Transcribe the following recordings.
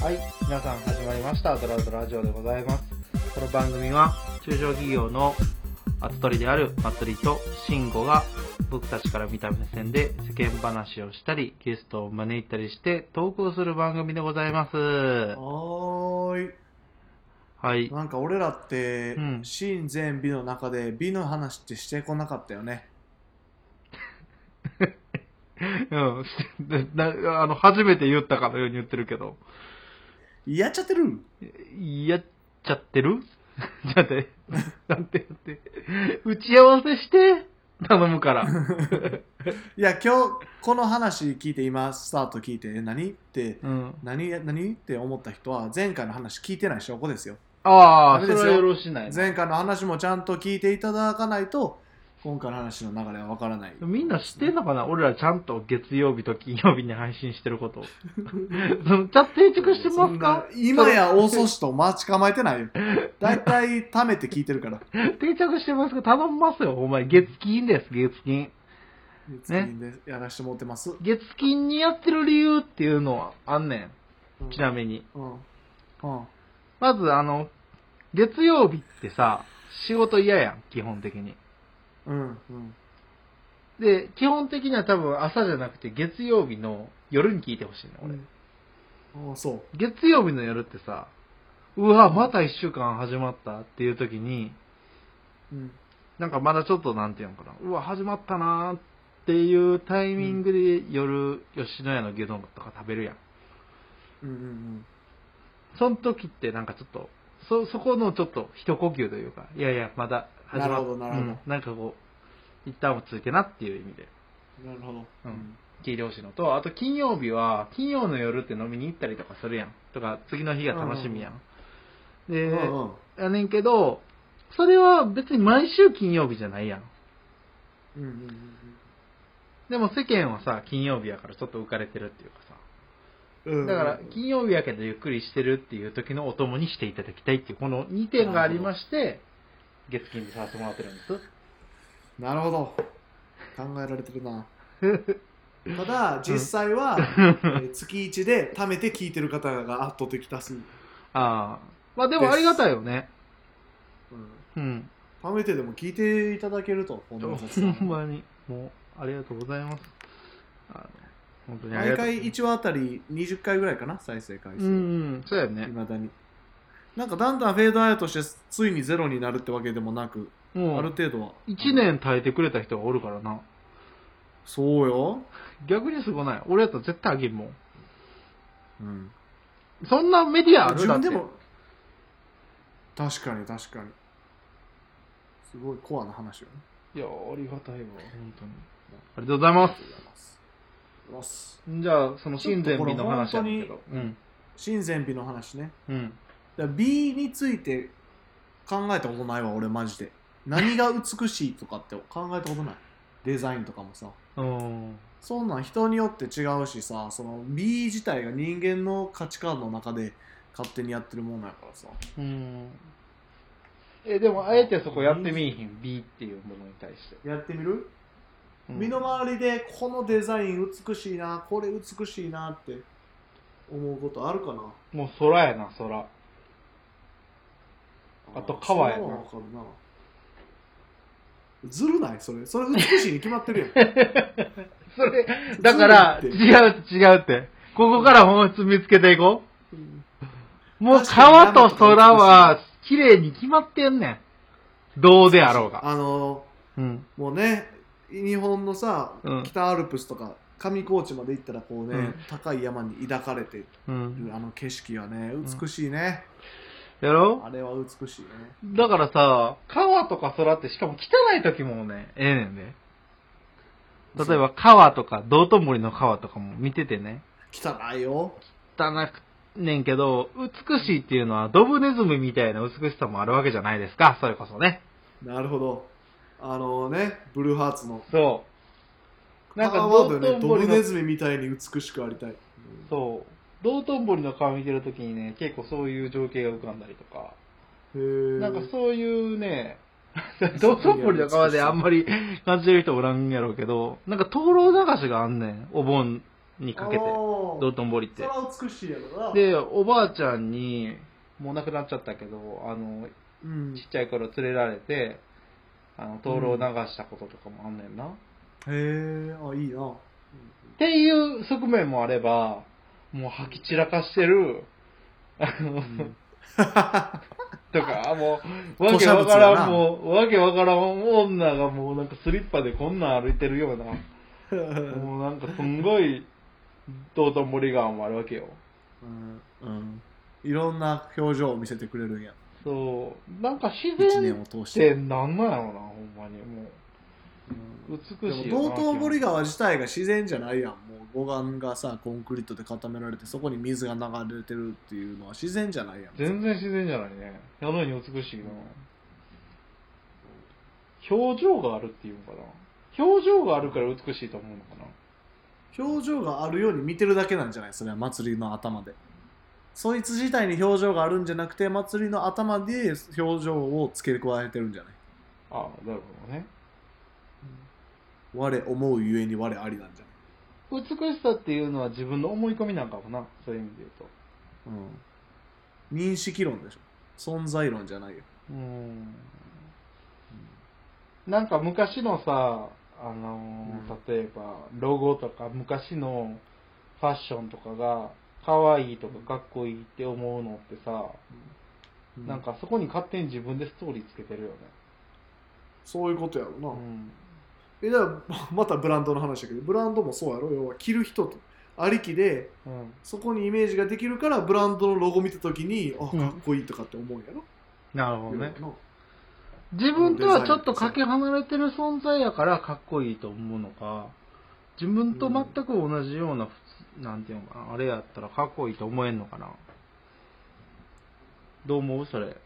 はい、皆さん始まりました。ドラウドラジオでございます。この番組は、中小企業の集取りであるまつりと慎吾が、僕たちから見た目線で世間話をしたり、ゲストを招いたりして投稿する番組でございます。はーい。はい。なんか俺らって、うん真善美の中で美の話ってしてこなかったよね。うん、なあの、初めて言ったかのように言ってるけど、やっちゃってる？やっちゃってる？じゃあね、なんてやって、打ち合わせして、頼むから。いや、今日この話聞いて、今スタート聞いて、え何？って、うん。何？何？って思った人は前回の話聞いてない証拠ですよ。ああ、ダメですよそれはよろしないな。前回の話もちゃんと聞いていただかないと、今回の話の流れはわからない。みんな知ってんのかな？俺らちゃんと月曜日と金曜日に配信してること。そ のちゃんと定着してますか？今や遅しと待ち構えてないよ。だいたい貯めて聞いてるから。定着してますか？頼みますよ。お前、月金です、月金。月金でやらしてもらってます。月金にやってる理由っていうのはあんねん。ちなみに。うん。うん。まず、あの、月曜日ってさ、仕事嫌やん、基本的に。うん。うん。で、基本的には多分朝じゃなくて月曜日の夜に聞いてほしいの、俺。ああ、そ月曜日の夜ってさ、うわ、また一週間始まったっていう時に、う。うん。なんかまだちょっとなんていうのかな、うわ、始まったなーっていうタイミングで夜、吉野家の牛丼とか食べるやん。うんうんその時ってなんかちょっと、そ、そこのちょっと一呼吸というか、いやいや、まだ始まっなるほどなるほどうんなんかこう、一旦落ち着いてなっていう意味で、うん。なるほど。うん聞いてほしいのと、あと金曜日は、金曜の夜って飲みに行ったりとかするやん。とか、次の日が楽しみやん。で、うんうん。やねんけど、それは別に毎週金曜日じゃないやん。うんうんうんでも世間はさ、金曜日やからちょっと浮かれてるっていうかさ。うん。だから、金曜日やけどゆっくりしてるっていう時のお供にしていただきたいっていう、この2点がありまして、月金でさせてもらってるんです。なるほど。考えられてるな。ただ、実際は、えー月1で貯めて聞いてる方が圧倒的多数。うん。ああ。まあでもありがたいよね。うん。貯めてでも聞いていただけると、こんな雑談ほんまに、もう、ありがとうございます。あの本当にあり毎がとう。回1話あたり20回ぐらいかな、再生回数。うんうん、そうやね。未だに。なんかだんだんフェードアウトして、ついにゼロになるってわけでもなく、あるもう、程度は。1年耐えてくれた人がおるからな。そうよ。逆にすごない。俺やったら絶対あげんもん。うん。そんなメディアある？だって。でも確かに確かにすごいコアな話よねいや、ありがたいわ、本当に。ありがとうございます。じゃあ、その親善美の話なんだけど。うん。親善美の話ねうん。だから美について考えたことないわ俺マジで何が美しいとかって考えたことない。デザインとかもさ。うん。そんなん人によって違うしさその美自体が人間の価値観の中で勝手にやってるもんやからさ。うん。え、でも、あえてそこやってみいひん、美っていうものに対して。やってみる？うん。身の回りでこのデザイン美しいなこれ美しいなって思うことあるかな？もう空やな、空。あと川やな。そんのはわかるなずるない？それそれ美しいに決まってるやん それ、だから、違う、違うって。ここから本質見つけていこう。もう川と空は、綺麗に決まってんねん。どうであろうが。あのうん。もうね日本のさ、うん北アルプスとか上高地まで行ったらこうね、うん高い山に抱かれてうん。るあの景色はね美しいね、やろ？あれは美しいね。だからさ、川とか空ってしかも汚い時もね、ええねんで。例えば川とか、道頓堀の川とかも見ててね、汚いよ。汚くねんけど、美しいっていうのはドブネズミみたいな美しさもあるわけじゃないですか、それこそね。なるほど。あのねブルーハーツの。そう。なんかドブネズミみたいに美しくありたい。そう。道頓堀の川見てるときにね、結構そういう情景が浮かんだりとか、へー。なんかそういうね、道頓堀の川であんまり感じてる人おらんやろうけど、なんか灯籠流しがあんねん、お盆にかけて。道頓堀って。それは美しいやろな。でおばあちゃんにもう亡くなっちゃったけどあのうん。ちっちゃい頃連れられてあの灯籠を流したこととかもあんねんな、っへえあいいな。ていう側面もあればもう吐き散らかしてる。あの、とか もうわけわからんもうわけわからん女がもうなんかスリッパでこんなん歩いてるような。もうなんかすんごい道頓堀川もあるわけよ。うん。うん。いろんな表情を見せてくれるんや。そう。なんか自一然っててなんなんやろなほんまに。もう。美しいでよ道頓堀川自体が自然じゃないやん護岸がさコンクリートで固められてそこに水が流れてるっていうのは自然じゃないやん。全然自然じゃないね。やのに美しいな。表情があるっていうのかな。表情があるから美しいと思うのかな。表情があるように見てるだけなんじゃない？それは祭りの頭で。そいつ自体に表情があるんじゃなくて祭りの頭で表情を付け加えてるんじゃない？ああなるほどね。我思うゆえに我ありなんじゃ美しさっていうのは自分の思い込みなんかもな。そういう意味で言うと。うん、認識論でしょ。存在論じゃないよ。うん。なんか昔のさあのーうん。例えばロゴとか昔のファッションとかが可愛いとかかっこいいって思うのってさ、なんかそこに勝手に自分でストーリーつけてるよね、そういうことやろな、うんえだからまたブランドの話だけどブランドもそうやろ？要は着る人とありきでうん、そこにイメージができるからブランドのロゴ見た時にあうん。かっこいいとかって思うんやろ、なるほどね。自分とはちょっとかけ離れてる存在やからかっこいいと思うのか自分と全く同じような普通なんていうのかなあれやったらかっこいいと思えんのかな。どう思う？それ。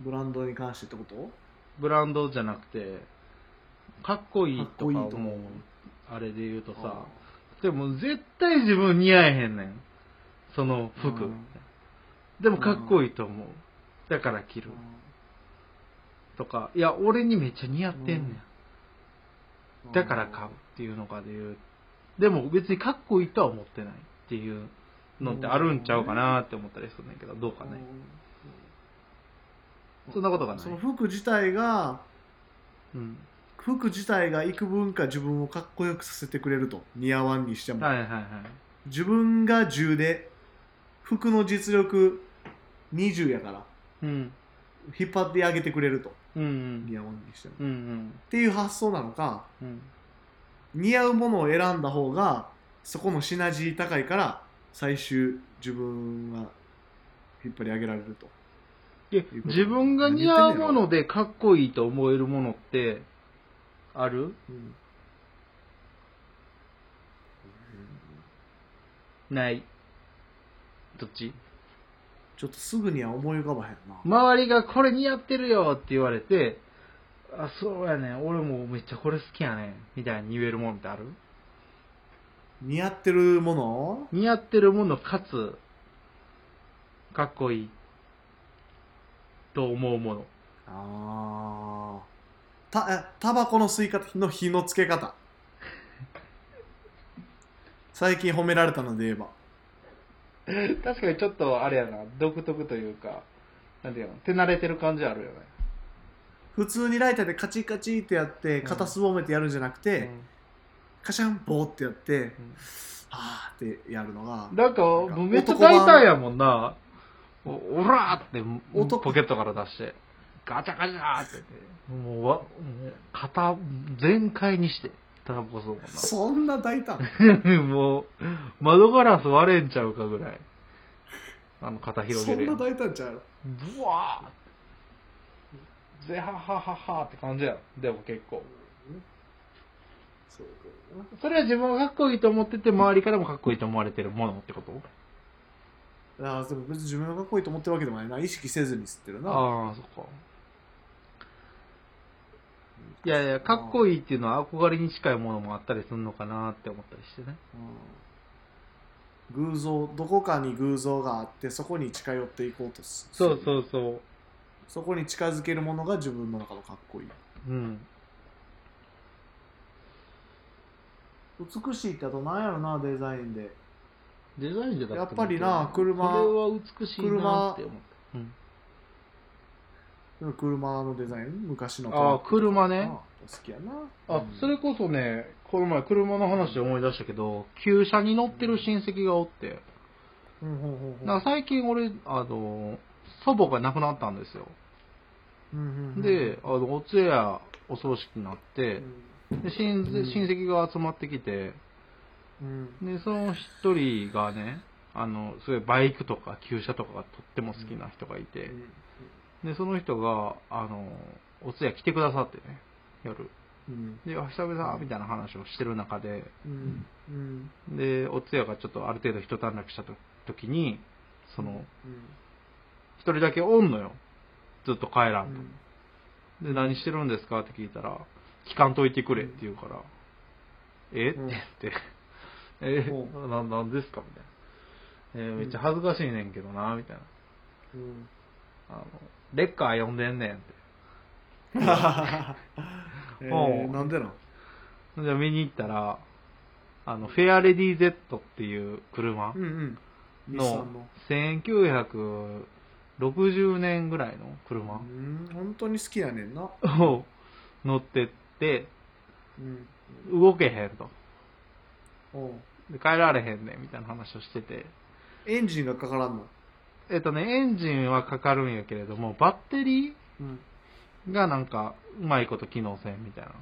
ブランドに関してってこと？ブランドじゃなくてかっこいいとかもあれで言うとさあでも絶対自分似合えへんねん。その服うんでもかっこいいと思う。だから着る。とかいや俺にめっちゃ似合ってんねん。だから買うっていうのかで言う。でも別にかっこいいとは思ってないっていうのってあるんちゃうかなって思ったりするんだけどどうかねそんなことがない。その服自体がうん。服自体が幾分か自分をかっこよくさせてくれると似合わんにしても、はいはいはい。自分が10で服の実力20やからうん。引っ張ってあげてくれると。うんうん。似合わんにしても。うんうん。っていう発想なのかうん。似合うものを選んだ方がそこのシナジー高いから最終自分は引っ張り上げられるとで自分が似合うものでかっこいいと思えるものってある？うん。ない？どっち？ちょっとすぐには思い浮かばへんな、周りがこれ似合ってるよって言われてあそうやねん。俺もめっちゃこれ好きやねん。みたいに言えるもんってある？似合ってるもの？似合ってるものかつかっこいいと思うもの。あー。たえタバコの吸い方の火のつけ方。最近褒められたので言えば。確かにちょっとあれやな。独特というか。なんていうの？手慣れてる感じあるよね。普通にライターでカチカチってやってうん。肩すぼめてやるんじゃなくて、カシャンボーってやって、うん。はーってやるのがなんかなんかもうめっちゃ大胆やもんなおおらーって男ポケットから出してガチャガチャーって言って。もうわもう肩全開にして。タバコ吸うもんなそんな大胆。もう、窓ガラス割れんちゃうかぐらい。あの、肩広そんなげるやん。大胆ちゃう？ブワーぜははははって感じやん。でも結構。そうそれは自分がかっこいいと思ってて、周りからもかっこいいと思われてるものってこと？あでも別に自分がかっこいいと思ってるわけでもないな意識せずに吸ってるなああ、そっか。いやいや、かっこいいっていうのは憧れに近いものもあったりするのかなって思ったりしてね。うん偶像どこかに偶像があってそこに近寄っていこうとすそううそうそそこに近づけるものが自分の中のかっこいい、う。うん。美しいってあとなんやろなデザインでデザインでだやっぱりな車。これは美しいなって思った、うん。車のデザイン？昔のあー車ね。好きやな。あ、うん。それこそね、この前車の話で思い出したけど、旧車に乗ってる親戚がおって、うん最近俺、あの、祖母が亡くなったんですよ。うんうんうん。で、あの、お通夜、お葬式になって、で親うん。親戚が集まってきて、うんで、その一人がね、あの、そういうバイクとか旧車とかがとっても好きな人がいて、で、その人が、あの、お通夜来てくださってね、夜。うん。で、あ久々みたいな話をしてる中で、うん。うん。で、お通夜がちょっとある程度一段落したと時に、その、一人だけおんのよ。ずっと帰らんと。で、何してるんですか？って聞いたら、聞かんといてくれって言うから、え？ってうん言って、えうな、なんですか？みたいな。えーめっちゃ恥ずかしいねんけどな、みたいな。うん。あの、レッカー呼んでんねんって。えーなんでなん？じゃあ見に行ったら、あの、フェアレディ Z っていう車の1960年ぐらいの車うん本当に好きやねんな。を乗ってって、うん。動けへんと。で帰られへんねんみたいな話をしてて。エンジンがかからんの？えっとね、エンジンはかかるんやけれども、バッテリうんーがなんか、うまいこと機能せんみたいな。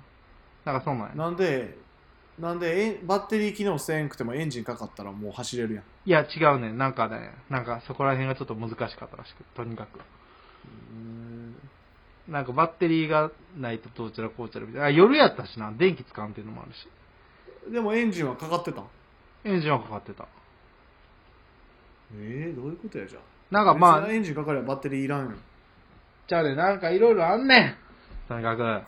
なんかそうなんや。なんでなんでえバッテリー機能せんくてもエンジンかかったらもう走れるやんいや、違うねん。なんかね、なんかそこら辺がちょっと難しかったらしく、とにかく。うんなんかバッテリーがないとどうちらこうちらみたいな。あ夜やったしな、電気使うっていうのもあるし。でもエンジンはかかってたん？エンジンはかかってた。えー、どういうことやじゃあなんかまあエンジンかかればバッテリーいらんよじゃあね、なんかいろいろあんねん。とにかく。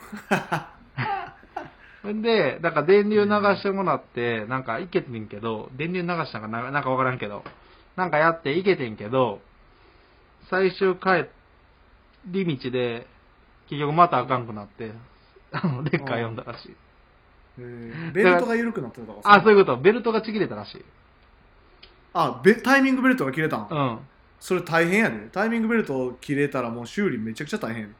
ほ んで、なんか電流流してもらって、なんかいけてんけど、電流流したんかななんかわからんけど、なんかやっていけてんけど、最終帰り道で、結局またあかんくなって、あの、レッカー呼んだらしい。えーベルトが緩くなってたとかあ、そういうこと。ベルトがちぎれたらしい。あベタイミングベルトが切れたん、うん。それ大変やでタイミングベルト切れたらもう修理めちゃくちゃ大変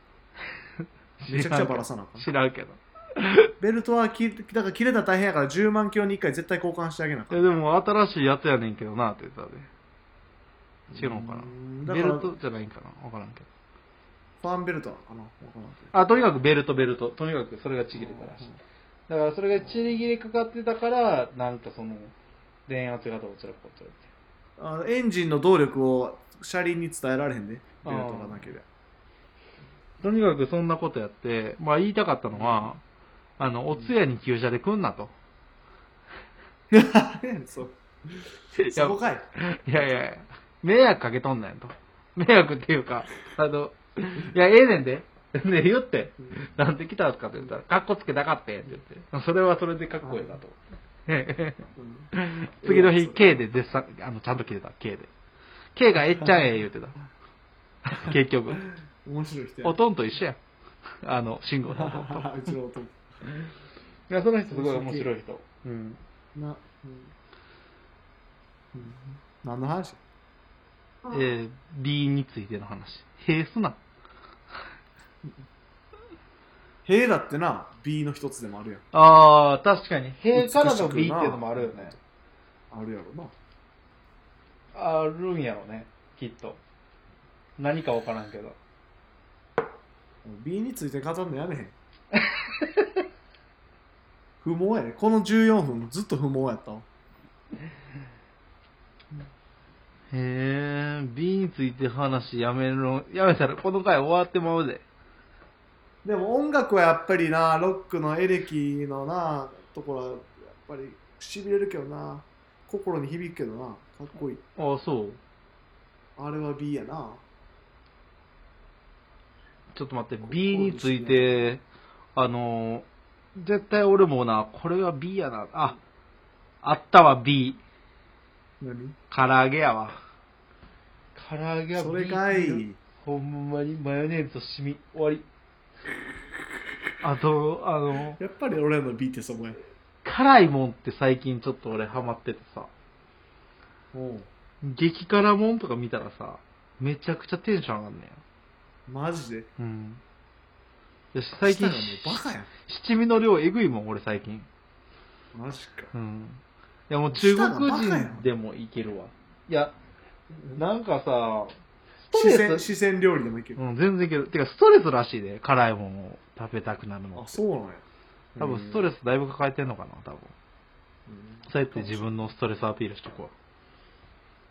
めちゃくちゃバラさなあかん知らんけど。ベルトはきだから切れたら大変やから10万キロに1回絶対交換してあげなあかんいや、でも新しいやつやねんけどなって言ったで。違うのかなベルトじゃないんかなわからんけど。ファンベルトなのかなわからんけあ、とにかくベルト、ベルト。とにかくそれがちぎれたらしい。だからそれがちぎれかかってたから、なんかその、電圧がどうちらこうちらって。どあエンジンの動力を車輪に伝えられへんでベルトがなければとにかくそんなことやって、まあ言いたかったのは、あの、お通夜に旧車で来んなと。そういやそこかいいやいやいや、迷惑かけとんねんと。迷惑っていうか、あの、いや、ええねんで。で、言って、なんで来たんすかって言ったら、かっこつけたかってんって言って。それはそれでかっこいいなと思って。うん次の日、K で絶賛、あの、ちゃんと来てた、K で。K がえっちゃんええ言うてた。結局。面白い人やおとんと一緒やん。あの、慎吾のおとんと。うちの弟いや、その人すごい面白い人。うん。な、うんうん何の話？えー、B についての話。へすな。兵だってな B の一つでもあるやんあー、確かに。へからの B っていうのもあるよね。あるやろなあるんやろね、きっと。何かわからんけど。B について語るのやめへん 不毛やねこの14分ずっと不毛やったわへー、B について話やめるの、やめたらこの回終わってまうで。でも音楽はやっぱりなロックのエレキのなところはやっぱりしびれるけどな心に響くけどなかっこいいあそう。あれは B やなちょっと待って、B について、あの、絶対俺もな、これは B やな。あ、あったわ、B。何？唐揚げやわ。唐揚げは B それかいほんまにマヨネーズとシミ、終わり。あと、あの、やっぱり俺らの B ってそこや辛いもんって最近ちょっと俺ハマっててさ、おう激辛もんとか見たらさ、めちゃくちゃテンション上がんねマジで？ん。うん。で最近舌、がもうバカやん七味の量えぐいもん、俺最近。マジかうん。いやもう中国人でもいけるわ。いや、なんかさ、スト四レス、川四川料理でもいける、うん、全然いける。てか、ストレスらしいで、辛いもんを食べたくなるのあ。そうなんや多分ストレス、スだいぶ抱えてんのかな、多分。うんそうやって自分のストレスアピールしとこ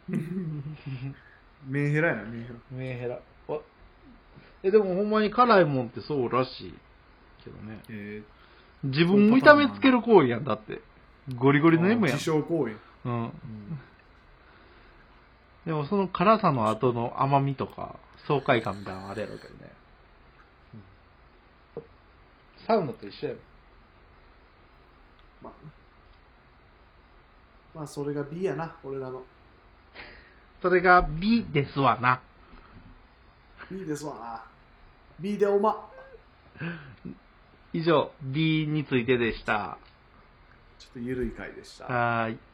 メンヘラやなメンヘラう。メンヘラ。わえ、でもほんまに辛いもんってそうらしいけどね。え自分見た目つける行為やん、だって。ゴリゴー、リの M やん自。傷行為、うん。うんでもその辛さの後の甘みとか、爽快感みたいなのあれやろうけどね。サウナと一緒やろ。まあまあそれが B やな俺らのそれが美ですわな。B ですわな B でおま以上、B についてでした。ちょっとゆるい回でしたはーい。